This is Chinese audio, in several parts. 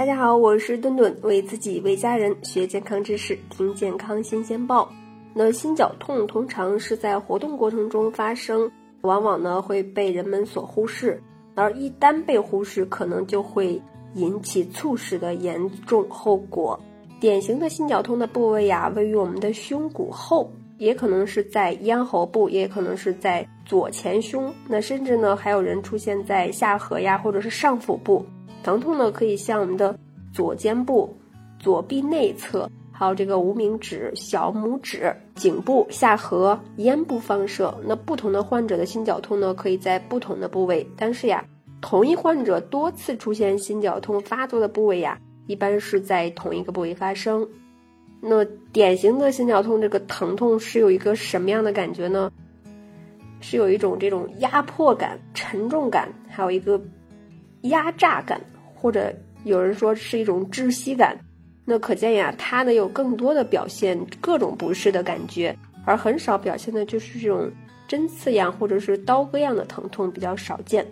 大家好，我是顿顿，为自己为家人学健康知识，听健康新鲜报。那心绞痛通常是在活动过程中发生，往往呢会被人们所忽视，而一旦被忽视，可能就会引起猝死的严重后果。典型的心绞痛的部位呀，位于我们的胸骨后，也可能是在咽喉部，也可能是在左前胸，那甚至呢还有人出现在下颌呀，或者是上腹部。疼痛呢，可以向我们的左肩部、左臂内侧，还有这个无名指、小拇指、颈部、下颌、咽部放射。那不同的患者的心绞痛呢，可以在不同的部位，但是呀，同一患者多次出现心绞痛发作的部位呀，一般是在同一个部位发生。那典型的心绞痛这个疼痛是有一个什么样的感觉呢？是有一种这种压迫感、沉重感，还有一个。压榨感，或者有人说是一种窒息感，那可见呀，它呢有更多的表现各种不适的感觉，而很少表现的就是这种针刺样或者是刀割样的疼痛比较少见。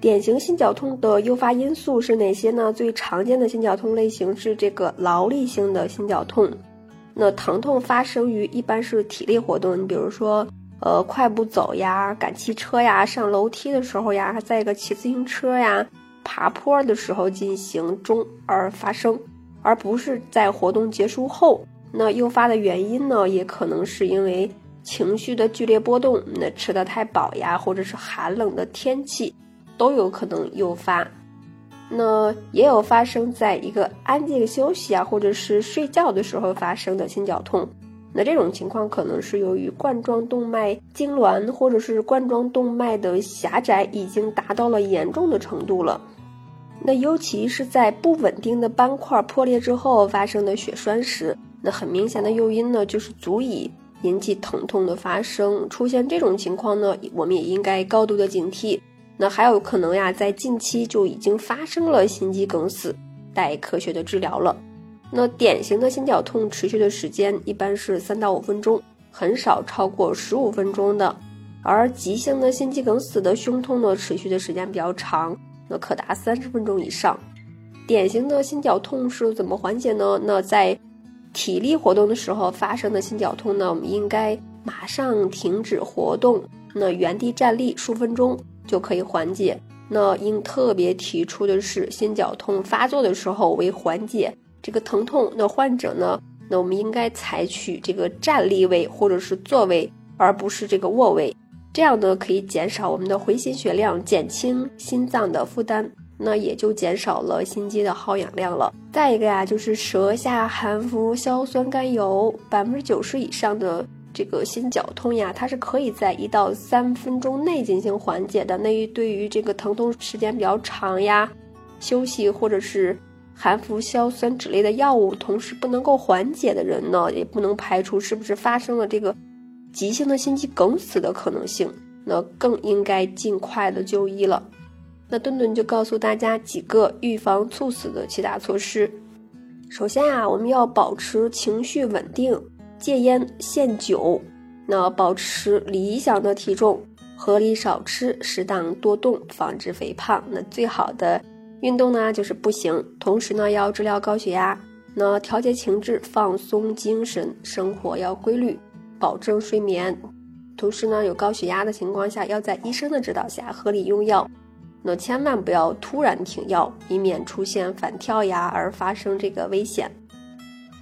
典型心绞痛的诱发因素是哪些呢？最常见的心绞痛类型是这个劳力性的心绞痛，那疼痛发生于一般是体力活动，你比如说。呃，快步走呀，赶汽车呀，上楼梯的时候呀，还在一个骑自行车呀，爬坡的时候进行中而发生，而不是在活动结束后。那诱发的原因呢，也可能是因为情绪的剧烈波动，那吃的太饱呀，或者是寒冷的天气，都有可能诱发。那也有发生在一个安静休息啊，或者是睡觉的时候发生的心绞痛。那这种情况可能是由于冠状动脉痉挛，或者是冠状动脉的狭窄已经达到了严重的程度了。那尤其是在不稳定的斑块破裂之后发生的血栓时，那很明显的诱因呢，就是足以引起疼痛的发生。出现这种情况呢，我们也应该高度的警惕。那还有可能呀，在近期就已经发生了心肌梗死，待科学的治疗了。那典型的心绞痛持续的时间一般是三到五分钟，很少超过十五分钟的。而急性的心肌梗死的胸痛呢，持续的时间比较长，那可达三十分钟以上。典型的心绞痛是怎么缓解呢？那在体力活动的时候发生的心绞痛呢，我们应该马上停止活动，那原地站立数分钟就可以缓解。那应特别提出的是，心绞痛发作的时候为缓解。这个疼痛的患者呢，那我们应该采取这个站立位或者是坐位，而不是这个卧位，这样呢可以减少我们的回心血量，减轻心脏的负担，那也就减少了心肌的耗氧量了。再一个呀，就是舌下含服硝酸甘油，百分之九十以上的这个心绞痛呀，它是可以在一到三分钟内进行缓解的。那对于这个疼痛时间比较长呀，休息或者是。含服硝酸酯类的药物，同时不能够缓解的人呢，也不能排除是不是发生了这个急性的心肌梗死的可能性，那更应该尽快的就医了。那顿顿就告诉大家几个预防猝死的七大措施。首先啊，我们要保持情绪稳定，戒烟限酒，那保持理想的体重，合理少吃，适当多动，防止肥胖。那最好的。运动呢就是步行，同时呢要治疗高血压，那调节情志，放松精神，生活要规律，保证睡眠。同时呢有高血压的情况下，要在医生的指导下合理用药，那千万不要突然停药，以免出现反跳压而发生这个危险。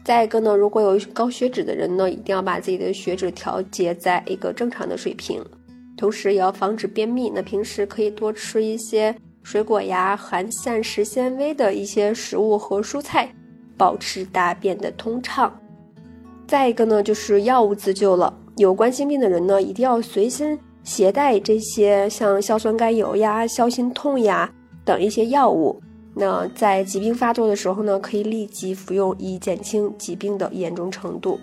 再一个呢，如果有高血脂的人呢，一定要把自己的血脂调节在一个正常的水平，同时也要防止便秘。那平时可以多吃一些。水果呀，含膳食纤维的一些食物和蔬菜，保持大便的通畅。再一个呢，就是药物自救了。有冠心病的人呢，一定要随身携带这些像硝酸甘油呀、消心痛呀等一些药物。那在疾病发作的时候呢，可以立即服用，以减轻疾病的严重程度。